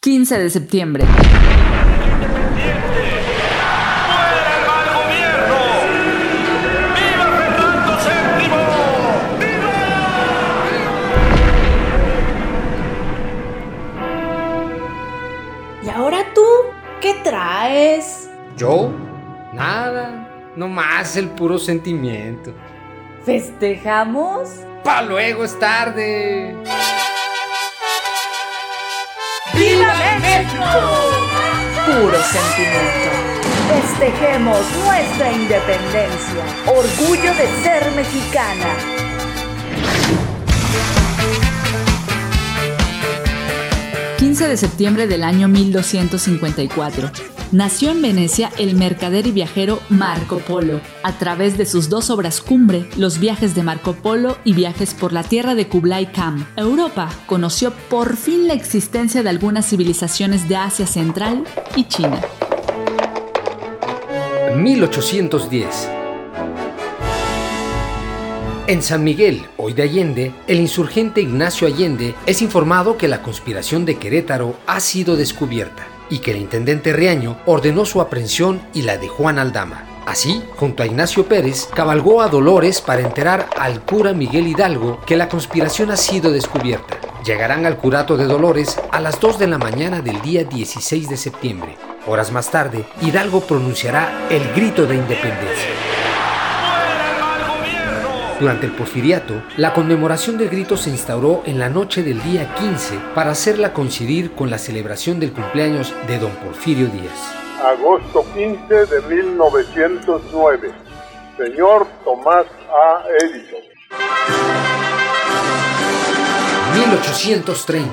15 de septiembre. ¿Y ahora tú? ¿Qué traes? ¿Yo? Nada. No más el puro sentimiento. ¿Festejamos? ¡Pa luego es tarde! Puro sentimiento. Festejemos nuestra independencia. Orgullo de ser mexicana. de septiembre del año 1254. Nació en Venecia el mercader y viajero Marco Polo. A través de sus dos obras cumbre, Los viajes de Marco Polo y Viajes por la tierra de Kublai Khan, Europa conoció por fin la existencia de algunas civilizaciones de Asia Central y China. 1810 en San Miguel, hoy de Allende, el insurgente Ignacio Allende es informado que la conspiración de Querétaro ha sido descubierta y que el intendente Reaño ordenó su aprehensión y la de Juan Aldama. Así, junto a Ignacio Pérez, cabalgó a Dolores para enterar al cura Miguel Hidalgo que la conspiración ha sido descubierta. Llegarán al curato de Dolores a las 2 de la mañana del día 16 de septiembre. Horas más tarde, Hidalgo pronunciará el grito de independencia. Durante el porfiriato, la conmemoración del grito se instauró en la noche del día 15 para hacerla coincidir con la celebración del cumpleaños de don Porfirio Díaz. Agosto 15 de 1909. Señor Tomás A. Edison. 1830.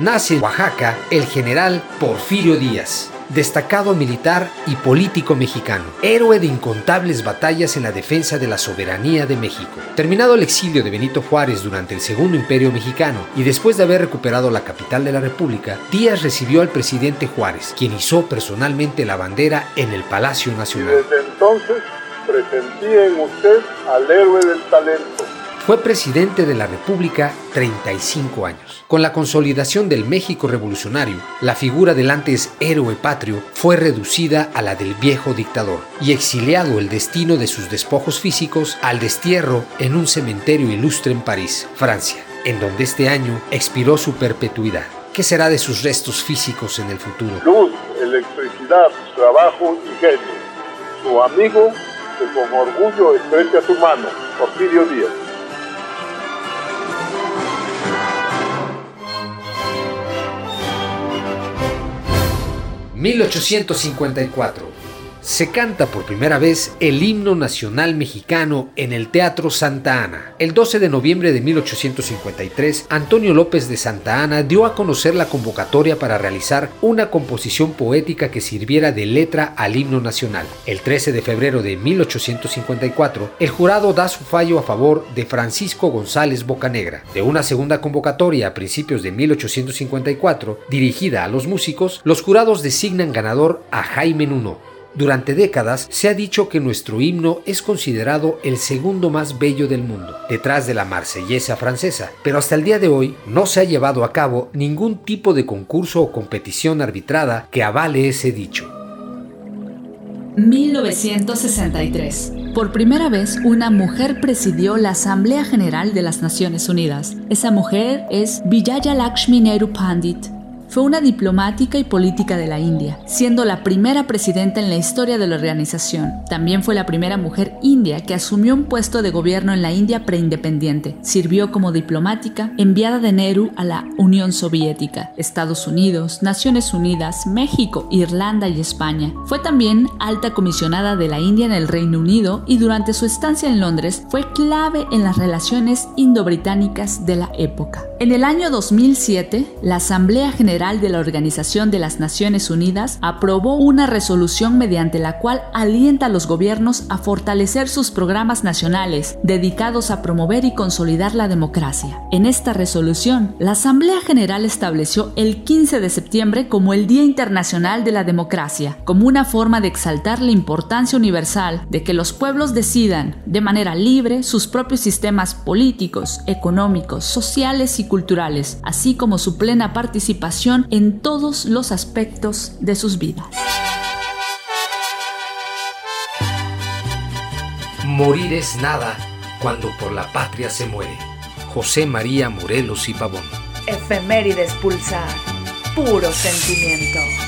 Nace en Oaxaca el general Porfirio Díaz destacado militar y político mexicano, héroe de incontables batallas en la defensa de la soberanía de México. Terminado el exilio de Benito Juárez durante el Segundo Imperio Mexicano y después de haber recuperado la capital de la República, Díaz recibió al presidente Juárez, quien izó personalmente la bandera en el Palacio Nacional. desde entonces presentía en usted al héroe del talento fue presidente de la República 35 años. Con la consolidación del México revolucionario, la figura del antes héroe patrio fue reducida a la del viejo dictador y exiliado el destino de sus despojos físicos al destierro en un cementerio ilustre en París, Francia, en donde este año expiró su perpetuidad. ¿Qué será de sus restos físicos en el futuro? Luz, electricidad, trabajo y genio. Su amigo que con orgullo estrecha su mano, Porfirio Díaz. 1854 se canta por primera vez el himno nacional mexicano en el Teatro Santa Ana. El 12 de noviembre de 1853, Antonio López de Santa Ana dio a conocer la convocatoria para realizar una composición poética que sirviera de letra al himno nacional. El 13 de febrero de 1854, el jurado da su fallo a favor de Francisco González Bocanegra. De una segunda convocatoria a principios de 1854, dirigida a los músicos, los jurados designan ganador a Jaime Nuno. Durante décadas se ha dicho que nuestro himno es considerado el segundo más bello del mundo, detrás de la marsellesa francesa, pero hasta el día de hoy no se ha llevado a cabo ningún tipo de concurso o competición arbitrada que avale ese dicho. 1963. Por primera vez, una mujer presidió la Asamblea General de las Naciones Unidas. Esa mujer es Vijaya Lakshmi Nehru Pandit, fue una diplomática y política de la India, siendo la primera presidenta en la historia de la organización. También fue la primera mujer india que asumió un puesto de gobierno en la India preindependiente. Sirvió como diplomática enviada de Nehru a la Unión Soviética, Estados Unidos, Naciones Unidas, México, Irlanda y España. Fue también alta comisionada de la India en el Reino Unido y durante su estancia en Londres fue clave en las relaciones indo-británicas de la época. En el año 2007, la Asamblea General de la Organización de las Naciones Unidas aprobó una resolución mediante la cual alienta a los gobiernos a fortalecer sus programas nacionales dedicados a promover y consolidar la democracia. En esta resolución, la Asamblea General estableció el 15 de septiembre como el Día Internacional de la Democracia, como una forma de exaltar la importancia universal de que los pueblos decidan de manera libre sus propios sistemas políticos, económicos, sociales y culturales, así como su plena participación en todos los aspectos de sus vidas. Morir es nada cuando por la patria se muere. José María Morelos y Pavón. Efemérides pulsar, puro sentimiento.